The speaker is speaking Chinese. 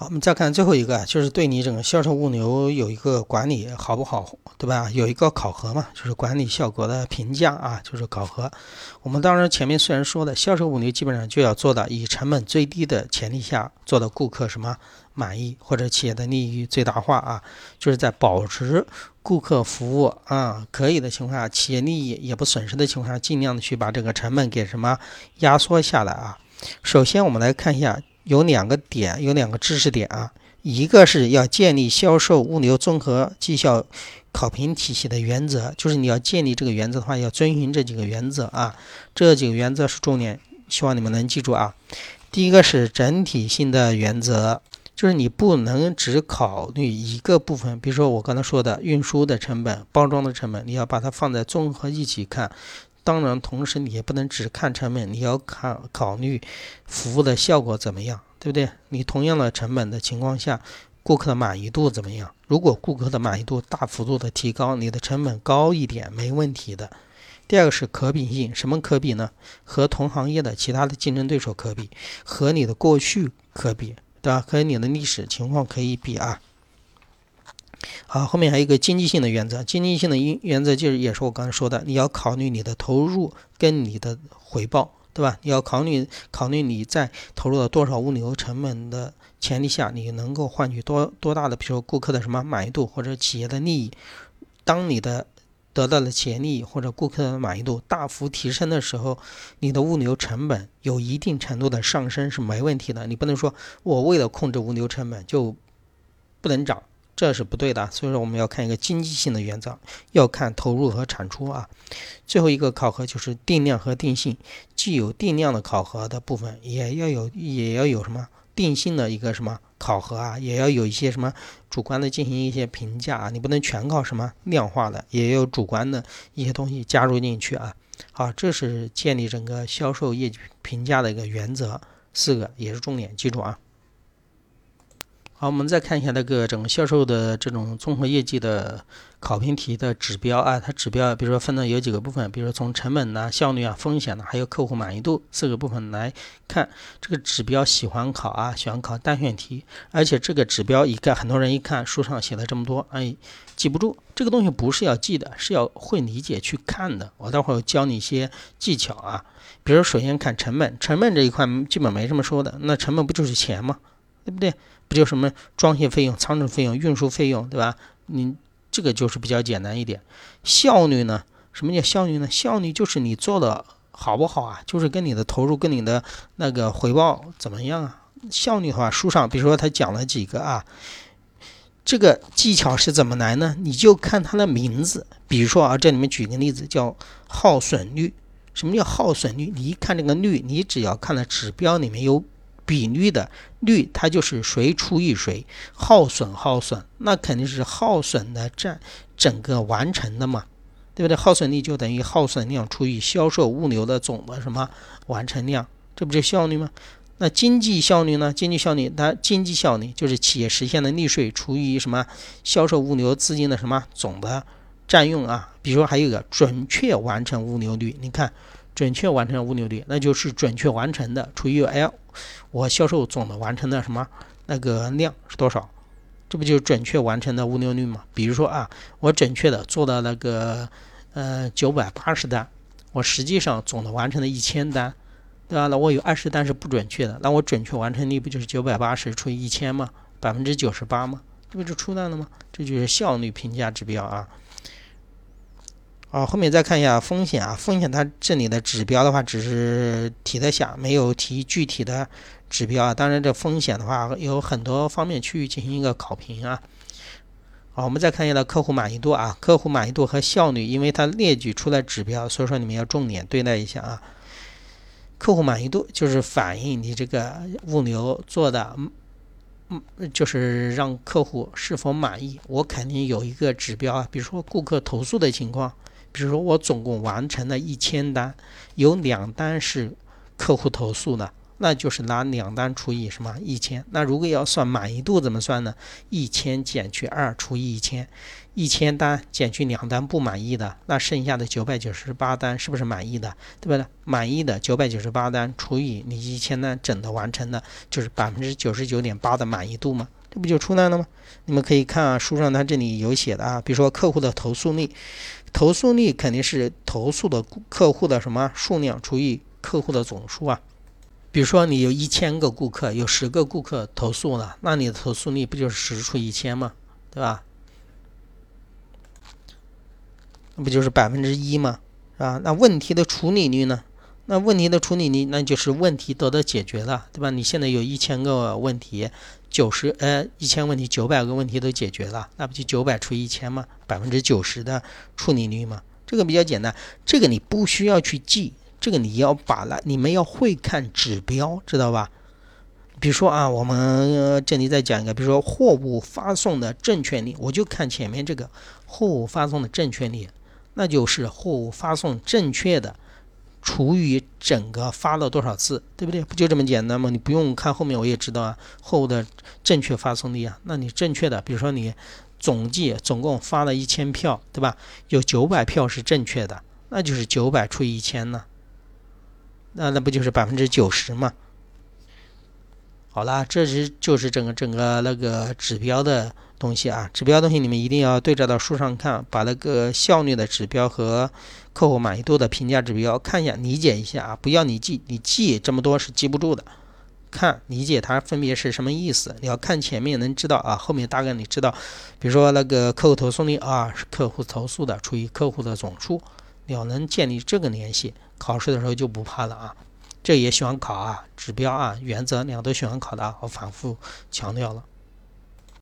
好，我们再看最后一个，就是对你整个销售物流有一个管理好不好，对吧？有一个考核嘛，就是管理效果的评价啊，就是考核。我们当然前面虽然说的销售物流基本上就要做到以成本最低的前提下做到顾客什么满意或者企业的利益最大化啊，就是在保持顾客服务啊可以的情况下，企业利益也不损失的情况下，尽量的去把这个成本给什么压缩下来啊。首先我们来看一下。有两个点，有两个知识点啊，一个是要建立销售物流综合绩效考评体系的原则，就是你要建立这个原则的话，要遵循这几个原则啊，这几个原则是重点，希望你们能记住啊。第一个是整体性的原则，就是你不能只考虑一个部分，比如说我刚才说的运输的成本、包装的成本，你要把它放在综合一起看。当然，同时你也不能只看成本，你要看考虑服务的效果怎么样，对不对？你同样的成本的情况下，顾客的满意度怎么样？如果顾客的满意度大幅度的提高，你的成本高一点没问题的。第二个是可比性，什么可比呢？和同行业的其他的竞争对手可比，和你的过去可比，对吧？和你的历史情况可以比啊。好，后面还有一个经济性的原则。经济性的原原则就是，也是我刚才说的，你要考虑你的投入跟你的回报，对吧？你要考虑考虑你在投入了多少物流成本的前提下，你能够换取多多大的，比如说顾客的什么满意度或者企业的利益。当你的得到的企业利益或者顾客的满意度大幅提升的时候，你的物流成本有一定程度的上升是没问题的。你不能说我为了控制物流成本就不能涨。这是不对的，所以说我们要看一个经济性的原则，要看投入和产出啊。最后一个考核就是定量和定性，既有定量的考核的部分，也要有也要有什么定性的一个什么考核啊，也要有一些什么主观的进行一些评价啊，你不能全靠什么量化的，也有主观的一些东西加入进去啊。好，这是建立整个销售业绩评价的一个原则，四个也是重点，记住啊。好，我们再看一下那个整个销售的这种综合业绩的考评题的指标啊，它指标比如说分了有几个部分，比如说从成本呐、效率啊、风险呐，还有客户满意度四个部分来看，这个指标喜欢考啊，喜欢考单选题，而且这个指标一看，很多人一看书上写了这么多，哎，记不住。这个东西不是要记的，是要会理解去看的。我待会儿教你一些技巧啊，比如首先看成本，成本这一块基本没什么说的，那成本不就是钱吗？对不对？不就什么装卸费用、仓储费用、运输费用，对吧？你这个就是比较简单一点。效率呢？什么叫效率呢？效率就是你做的好不好啊？就是跟你的投入、跟你的那个回报怎么样啊？效率的话，书上比如说他讲了几个啊，这个技巧是怎么来呢？你就看它的名字，比如说啊，这里面举个例子叫耗损率。什么叫耗损率？你一看这个率，你只要看了指标里面有。比率的率，它就是谁除以谁，耗损耗损，那肯定是耗损的占整个完成的嘛，对不对？耗损率就等于耗损量除以销售物流的总的什么完成量，这不就效率吗？那经济效率呢？经济效率，它经济效率就是企业实现的利税除以什么销售物流资金的什么总的占用啊？比如说还有一个准确完成物流率，你看。准确完成物流率，那就是准确完成的除以 L，我销售总的完成的什么那个量是多少？这不就是准确完成的物流率吗？比如说啊，我准确的做到那个呃九百八十单，我实际上总的完成了一千单，对吧？那我有二十单是不准确的，那我准确完成率不就是九百八十除以一千吗？百分之九十八吗？这不就出来了吗？这就是效率评价指标啊。好，后面再看一下风险啊，风险它这里的指标的话，只是提了下，没有提具体的指标啊。当然，这风险的话有很多方面去进行一个考评啊。好，我们再看一下客户满意度啊，客户满意度和效率，因为它列举出来指标，所以说你们要重点对待一下啊。客户满意度就是反映你这个物流做的，嗯，就是让客户是否满意。我肯定有一个指标啊，比如说顾客投诉的情况。比如说，我总共完成了一千单，有两单是客户投诉的，那就是拿两单除以什么一千。那如果要算满意度怎么算呢？一千减去二除以一千，一千单减去两单不满意的，那剩下的九百九十八单是不是满意的？对不对？满意的九百九十八单除以你一千单整的完成的，就是百分之九十九点八的满意度吗？这不就出来了吗？你们可以看啊，书上它这里有写的啊，比如说客户的投诉率，投诉率肯定是投诉的客户的什么数量除以客户的总数啊。比如说你有一千个顾客，有十个顾客投诉了，那你的投诉率不就是十除一千吗？对吧？那不就是百分之一吗？是吧？那问题的处理率呢？那问题的处理率，那就是问题得到解决了，对吧？你现在有一千个问题，九十呃一千问题，九百个问题都解决了，那不就九百除一千吗？百分之九十的处理率吗？这个比较简单，这个你不需要去记，这个你要把了，你们要会看指标，知道吧？比如说啊，我们这里再讲一个，比如说货物发送的正确率，我就看前面这个货物发送的正确率，那就是货物发送正确的。除以整个发了多少次，对不对？不就这么简单吗？你不用看后面，我也知道啊。货物的正确发送率啊，那你正确的，比如说你总计总共发了一千票，对吧？有九百票是正确的，那就是九百除以一千呢，那那不就是百分之九十吗？好啦，这是就是整个整个那个指标的东西啊，指标东西你们一定要对照到书上看，把那个效率的指标和客户满意度的评价指标看一下，理解一下啊，不要你记，你记这么多是记不住的，看理解它分别是什么意思，你要看前面能知道啊，后面大概你知道，比如说那个客户投诉率啊，是客户投诉的除以客户的总数，你要能建立这个联系，考试的时候就不怕了啊。这也喜欢考啊，指标啊，原则两个都喜欢考的，我反复强调了。